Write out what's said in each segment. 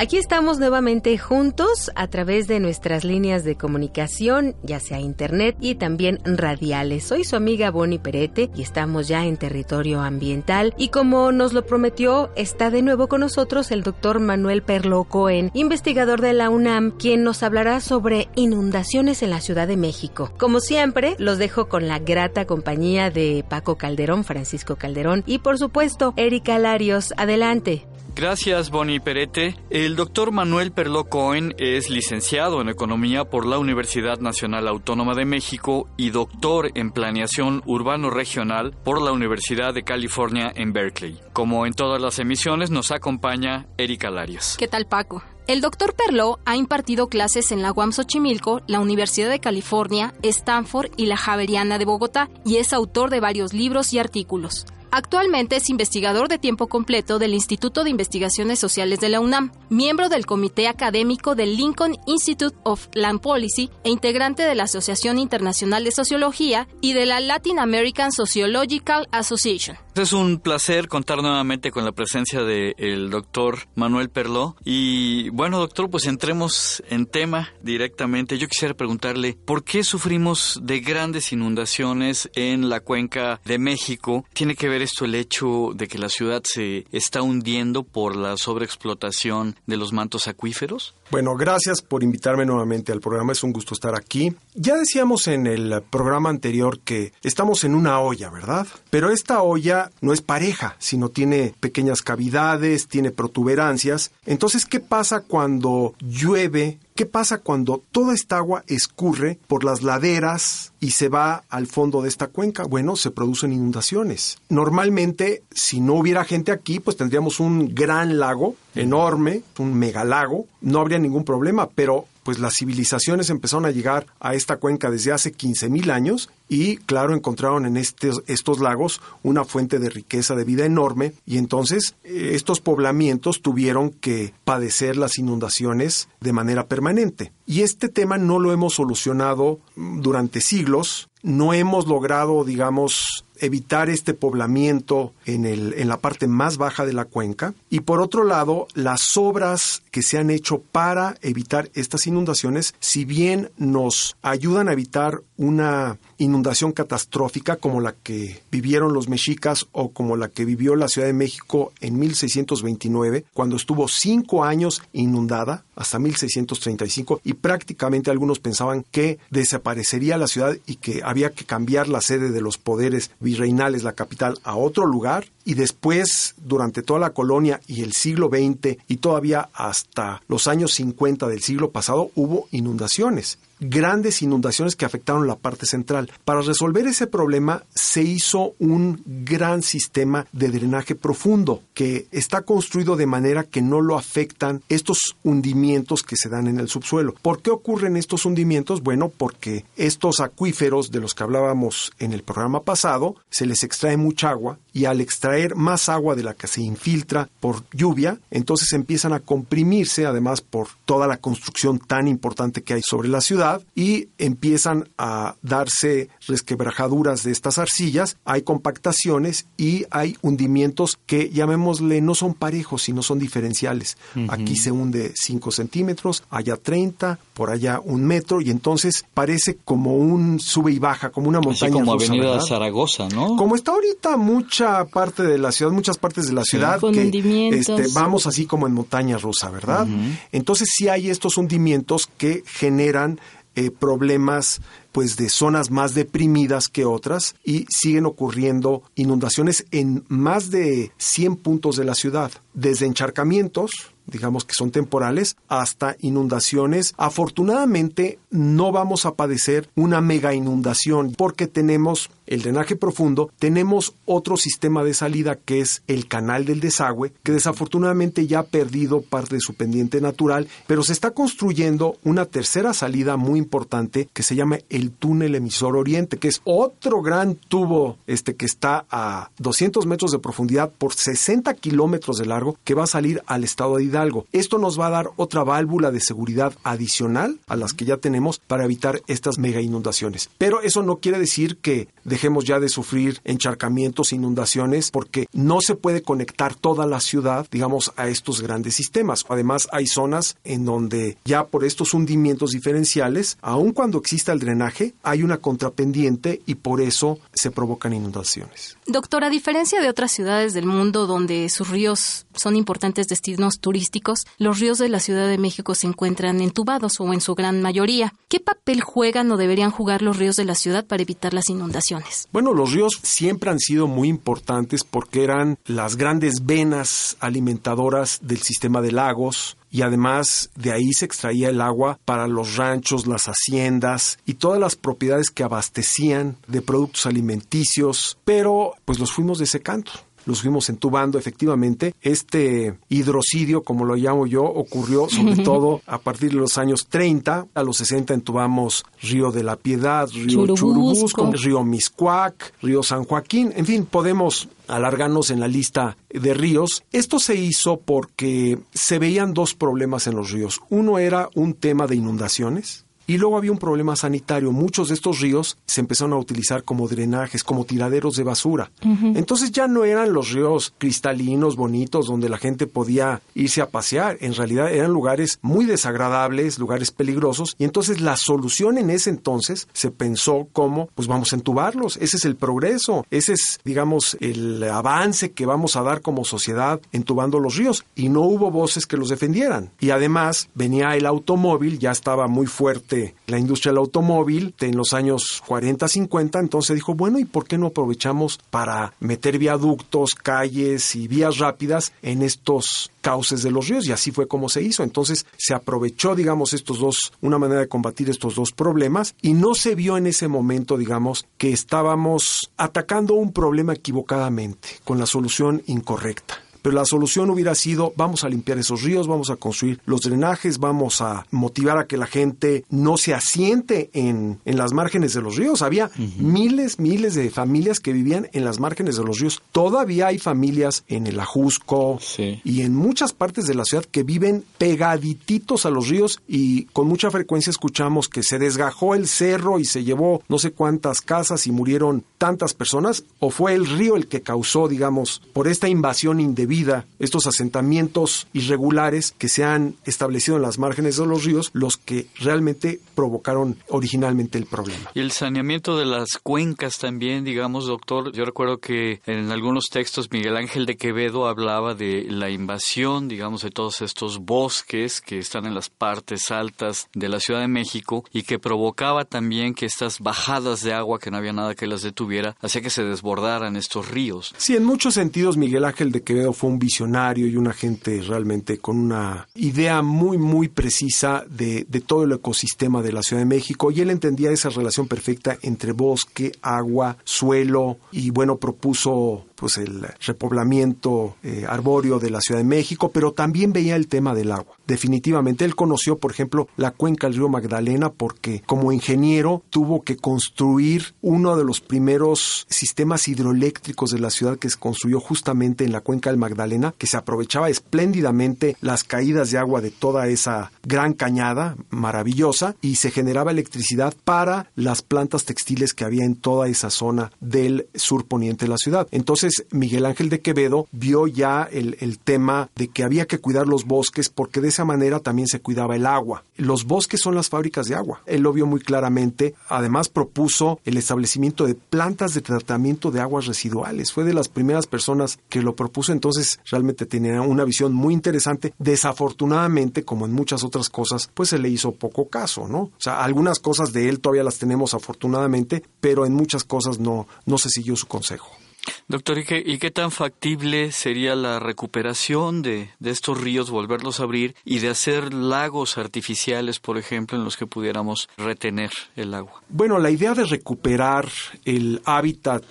Aquí estamos nuevamente juntos a través de nuestras líneas de comunicación, ya sea internet y también radiales. Soy su amiga Bonnie Perete y estamos ya en territorio ambiental y como nos lo prometió, está de nuevo con nosotros el doctor Manuel Perlo Cohen, investigador de la UNAM, quien nos hablará sobre inundaciones en la Ciudad de México. Como siempre, los dejo con la grata compañía de Paco Calderón, Francisco Calderón y por supuesto Erika Larios. Adelante. Gracias, Bonnie Perete. El doctor Manuel Perlo Cohen es licenciado en Economía por la Universidad Nacional Autónoma de México y doctor en Planeación Urbano Regional por la Universidad de California en Berkeley. Como en todas las emisiones, nos acompaña Erika Larios. ¿Qué tal, Paco? El doctor Perlo ha impartido clases en la UAM Xochimilco, la Universidad de California, Stanford y la Javeriana de Bogotá y es autor de varios libros y artículos. Actualmente es investigador de tiempo completo del Instituto de Investigaciones Sociales de la UNAM, miembro del Comité Académico del Lincoln Institute of Land Policy e integrante de la Asociación Internacional de Sociología y de la Latin American Sociological Association. Es un placer contar nuevamente con la presencia del doctor Manuel Perló. Y bueno, doctor, pues entremos en tema directamente. Yo quisiera preguntarle, ¿por qué sufrimos de grandes inundaciones en la cuenca de México? ¿Tiene que ver esto el hecho de que la ciudad se está hundiendo por la sobreexplotación de los mantos acuíferos? Bueno, gracias por invitarme nuevamente al programa. Es un gusto estar aquí. Ya decíamos en el programa anterior que estamos en una olla, ¿verdad? Pero esta olla no es pareja, sino tiene pequeñas cavidades, tiene protuberancias. Entonces, ¿qué pasa cuando llueve ¿Qué pasa cuando toda esta agua escurre por las laderas y se va al fondo de esta cuenca? Bueno, se producen inundaciones. Normalmente, si no hubiera gente aquí, pues tendríamos un gran lago enorme, un megalago, no habría ningún problema, pero pues las civilizaciones empezaron a llegar a esta cuenca desde hace 15.000 años y claro encontraron en estos, estos lagos una fuente de riqueza de vida enorme y entonces eh, estos poblamientos tuvieron que padecer las inundaciones de manera permanente. Y este tema no lo hemos solucionado durante siglos, no hemos logrado, digamos, evitar este poblamiento en, el, en la parte más baja de la cuenca. Y por otro lado, las obras que se han hecho para evitar estas inundaciones, si bien nos ayudan a evitar una inundación catastrófica como la que vivieron los mexicas o como la que vivió la Ciudad de México en 1629, cuando estuvo cinco años inundada hasta 1635 y prácticamente algunos pensaban que desaparecería la ciudad y que había que cambiar la sede de los poderes virreinales, la capital, a otro lugar. Y después, durante toda la colonia y el siglo XX y todavía hasta los años 50 del siglo pasado, hubo inundaciones grandes inundaciones que afectaron la parte central. Para resolver ese problema se hizo un gran sistema de drenaje profundo que está construido de manera que no lo afectan estos hundimientos que se dan en el subsuelo. ¿Por qué ocurren estos hundimientos? Bueno, porque estos acuíferos de los que hablábamos en el programa pasado se les extrae mucha agua y al extraer más agua de la que se infiltra por lluvia, entonces empiezan a comprimirse además por toda la construcción tan importante que hay sobre la ciudad y empiezan a darse resquebrajaduras de estas arcillas, hay compactaciones y hay hundimientos que llamémosle no son parejos, sino son diferenciales. Aquí se hunde 5 centímetros, allá 30, por allá un metro y entonces parece como un sube y baja, como una montaña. Así como rusa, Avenida ¿verdad? Zaragoza, ¿no? Como está ahorita mucha parte de la ciudad, muchas partes de la ciudad Con que hundimientos. este, vamos así como en montaña rusa, ¿verdad? Entonces sí hay estos hundimientos que generan eh, problemas pues de zonas más deprimidas que otras y siguen ocurriendo inundaciones en más de 100 puntos de la ciudad, desde encharcamientos, digamos que son temporales, hasta inundaciones. Afortunadamente no vamos a padecer una mega inundación porque tenemos el drenaje profundo, tenemos otro sistema de salida que es el canal del desagüe, que desafortunadamente ya ha perdido parte de su pendiente natural, pero se está construyendo una tercera salida muy importante que se llama el túnel emisor oriente, que es otro gran tubo este que está a 200 metros de profundidad por 60 kilómetros de largo que va a salir al estado de Hidalgo. Esto nos va a dar otra válvula de seguridad adicional a las que ya tenemos para evitar estas mega inundaciones. Pero eso no quiere decir que dejemos ya de sufrir encharcamientos, inundaciones, porque no se puede conectar toda la ciudad, digamos, a estos grandes sistemas. Además, hay zonas en donde ya por estos hundimientos diferenciales, aun cuando exista el drenaje, hay una contrapendiente y por eso se provocan inundaciones. Doctor, a diferencia de otras ciudades del mundo donde sus ríos son importantes destinos turísticos, los ríos de la Ciudad de México se encuentran entubados o en su gran mayoría. ¿Qué papel juegan o deberían jugar los ríos de la ciudad para evitar las inundaciones? Bueno, los ríos siempre han sido muy importantes porque eran las grandes venas alimentadoras del sistema de lagos, y además de ahí se extraía el agua para los ranchos, las haciendas y todas las propiedades que abastecían de productos alimenticios, pero pues los fuimos desecando los fuimos entubando efectivamente. Este hidrocidio, como lo llamo yo, ocurrió sobre todo a partir de los años 30. A los 60 entubamos Río de la Piedad, Río Churubusco, Río Miscuac, Río San Joaquín. En fin, podemos alargarnos en la lista de ríos. Esto se hizo porque se veían dos problemas en los ríos. Uno era un tema de inundaciones, y luego había un problema sanitario. Muchos de estos ríos se empezaron a utilizar como drenajes, como tiraderos de basura. Entonces ya no eran los ríos cristalinos, bonitos, donde la gente podía irse a pasear. En realidad eran lugares muy desagradables, lugares peligrosos. Y entonces la solución en ese entonces se pensó como, pues vamos a entubarlos. Ese es el progreso. Ese es, digamos, el avance que vamos a dar como sociedad entubando los ríos. Y no hubo voces que los defendieran. Y además venía el automóvil, ya estaba muy fuerte la industria del automóvil en los años 40, 50, entonces dijo, bueno, ¿y por qué no aprovechamos para meter viaductos, calles y vías rápidas en estos cauces de los ríos? Y así fue como se hizo. Entonces se aprovechó, digamos, estos dos, una manera de combatir estos dos problemas y no se vio en ese momento, digamos, que estábamos atacando un problema equivocadamente, con la solución incorrecta. Pero la solución hubiera sido, vamos a limpiar esos ríos, vamos a construir los drenajes, vamos a motivar a que la gente no se asiente en, en las márgenes de los ríos. Había miles, miles de familias que vivían en las márgenes de los ríos. Todavía hay familias en el Ajusco y en muchas partes de la ciudad que viven pegadititos a los ríos y con mucha frecuencia escuchamos que se desgajó el cerro y se llevó no sé cuántas casas y murieron tantas personas o fue el río el que causó, digamos, por esta invasión indebida vida, estos asentamientos irregulares que se han establecido en las márgenes de los ríos, los que realmente provocaron originalmente el problema. Y el saneamiento de las cuencas también, digamos, doctor, yo recuerdo que en algunos textos Miguel Ángel de Quevedo hablaba de la invasión, digamos, de todos estos bosques que están en las partes altas de la Ciudad de México y que provocaba también que estas bajadas de agua, que no había nada que las detuviera, hacía que se desbordaran estos ríos. Sí, en muchos sentidos Miguel Ángel de Quevedo fue un visionario y una gente realmente con una idea muy, muy precisa de, de, todo el ecosistema de la Ciudad de México. Y él entendía esa relación perfecta entre bosque, agua, suelo y bueno, propuso pues el repoblamiento eh, arbóreo de la Ciudad de México, pero también veía el tema del agua. Definitivamente él conoció, por ejemplo, la cuenca del río Magdalena porque como ingeniero tuvo que construir uno de los primeros sistemas hidroeléctricos de la ciudad que se construyó justamente en la cuenca del Magdalena, que se aprovechaba espléndidamente las caídas de agua de toda esa gran cañada maravillosa y se generaba electricidad para las plantas textiles que había en toda esa zona del sur poniente de la ciudad. Entonces entonces Miguel Ángel de Quevedo vio ya el, el tema de que había que cuidar los bosques porque de esa manera también se cuidaba el agua. Los bosques son las fábricas de agua. Él lo vio muy claramente. Además propuso el establecimiento de plantas de tratamiento de aguas residuales. Fue de las primeras personas que lo propuso. Entonces realmente tenía una visión muy interesante. Desafortunadamente, como en muchas otras cosas, pues se le hizo poco caso, ¿no? O sea, algunas cosas de él todavía las tenemos afortunadamente, pero en muchas cosas no, no se siguió su consejo. Doctor, ¿y qué, ¿y qué, tan factible sería la recuperación de, de, estos ríos, volverlos a abrir y de hacer lagos artificiales, por ejemplo, en los que pudiéramos retener el agua? Bueno, la idea de recuperar el hábitat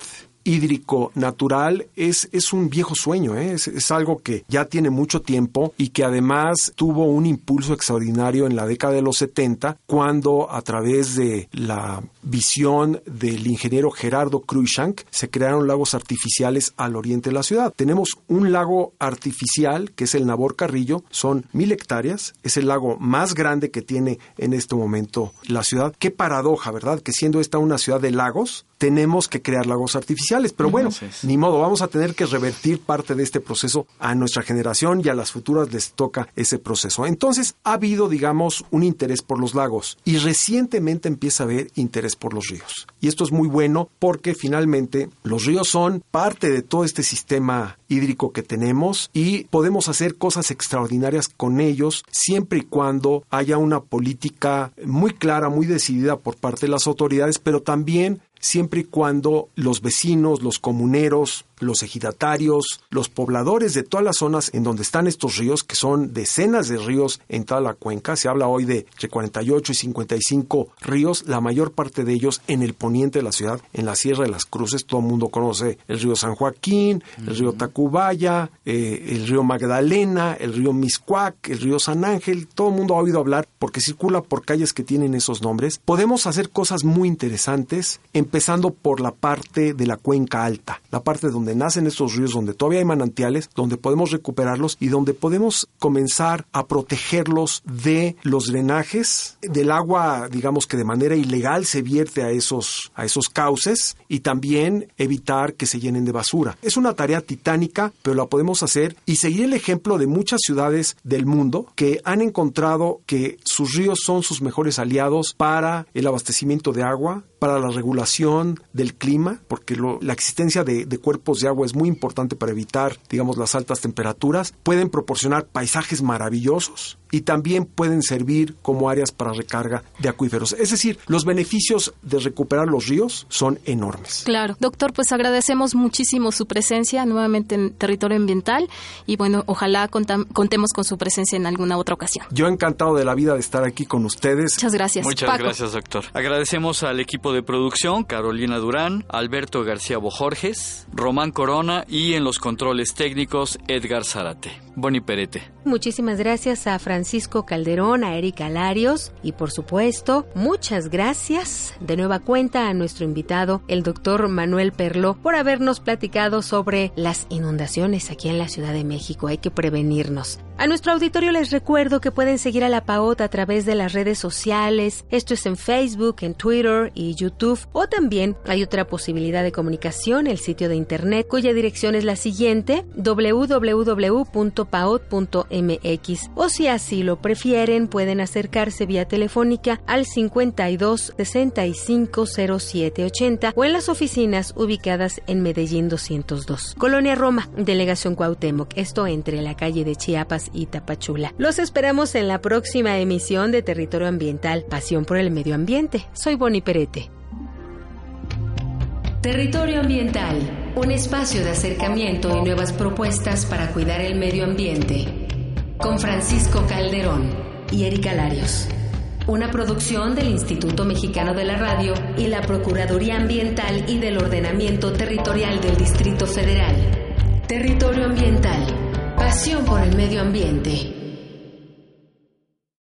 hídrico natural es, es un viejo sueño, ¿eh? es, es, algo que ya tiene mucho tiempo y que además tuvo un impulso extraordinario en la década de los 70 cuando a través de la visión del ingeniero Gerardo Cruikshank se crearon lagos artificiales al oriente de la ciudad. Tenemos un lago artificial que es el Nabor Carrillo, son mil hectáreas, es el lago más grande que tiene en este momento la ciudad. Qué paradoja, ¿verdad? Que siendo esta una ciudad de lagos, tenemos que crear lagos artificiales. Pero bueno, ni modo, vamos a tener que revertir parte de este proceso a nuestra generación y a las futuras les toca ese proceso. Entonces, ha habido, digamos, un interés por los lagos y recientemente empieza a haber interés por los ríos. Y esto es muy bueno porque finalmente los ríos son parte de todo este sistema hídrico que tenemos y podemos hacer cosas extraordinarias con ellos siempre y cuando haya una política muy clara, muy decidida por parte de las autoridades, pero también siempre y cuando los vecinos, los comuneros, los ejidatarios, los pobladores de todas las zonas en donde están estos ríos, que son decenas de ríos en toda la cuenca, se habla hoy de entre 48 y 55 ríos, la mayor parte de ellos en el poniente de la ciudad, en la Sierra de las Cruces, todo el mundo conoce el río San Joaquín, el río Tacubaya, eh, el río Magdalena, el río Miscuac, el río San Ángel, todo el mundo ha oído hablar porque circula por calles que tienen esos nombres. Podemos hacer cosas muy interesantes, empezando por la parte de la cuenca alta, la parte donde nacen estos ríos, donde todavía hay manantiales, donde podemos recuperarlos y donde podemos comenzar a protegerlos de los drenajes, del agua, digamos que de manera ilegal se vierte a esos, a esos cauces y también evitar que se llenen de basura. Es una tarea titánica, pero la podemos hacer y seguir el ejemplo de muchas ciudades del mundo que han encontrado que sus ríos son sus mejores aliados para el abastecimiento de agua, para la regulación del clima, porque lo, la existencia de, de, cuerpos de agua es muy importante para evitar, digamos, las altas temperaturas. Pueden proporcionar paisajes maravillosos y también pueden servir como áreas para recarga de acuíferos. Es decir, los beneficios de recuperar los ríos son enormes. Claro. Doctor, pues agradecemos muchísimo su presencia nuevamente en territorio ambiental y bueno, ojalá contemos con su presencia en alguna otra ocasión. Yo encantado de la vida de estar aquí con ustedes. Muchas gracias. Muchas Paco. gracias, doctor. Agradecemos al equipo de producción, Carolina Durán, Alberto García Bojorges, Román Corona y en los controles técnicos, Edgar Zárate. Boni Perete. Muchísimas gracias a Francisco Calderón, a Erika Larios y por supuesto, muchas gracias de nueva cuenta a nuestro invitado, el doctor Manuel Perló, por habernos platicado sobre las inundaciones aquí en la Ciudad de México. Hay que prevenirnos. A nuestro auditorio les recuerdo que pueden seguir a la PAOT a través de las redes sociales. Esto es en Facebook, en Twitter y YouTube. O también hay otra posibilidad de comunicación, el sitio de internet, cuya dirección es la siguiente, www.paot.mx. O si así lo prefieren, pueden acercarse vía telefónica al 52 65 07 80 o en las oficinas ubicadas en Medellín 202. Colonia Roma, Delegación Cuauhtémoc. Esto entre la calle de Y Tapachula. Los esperamos en la próxima emisión de Territorio Ambiental, Pasión por el Medio Ambiente. Soy Boni Perete. Territorio Ambiental, un espacio de acercamiento y nuevas propuestas para cuidar el medio ambiente. Con Francisco Calderón y Erika Larios. Una producción del Instituto Mexicano de la Radio y la Procuraduría Ambiental y del Ordenamiento Territorial del Distrito Federal. Territorio Ambiental Pasión por el medio ambiente.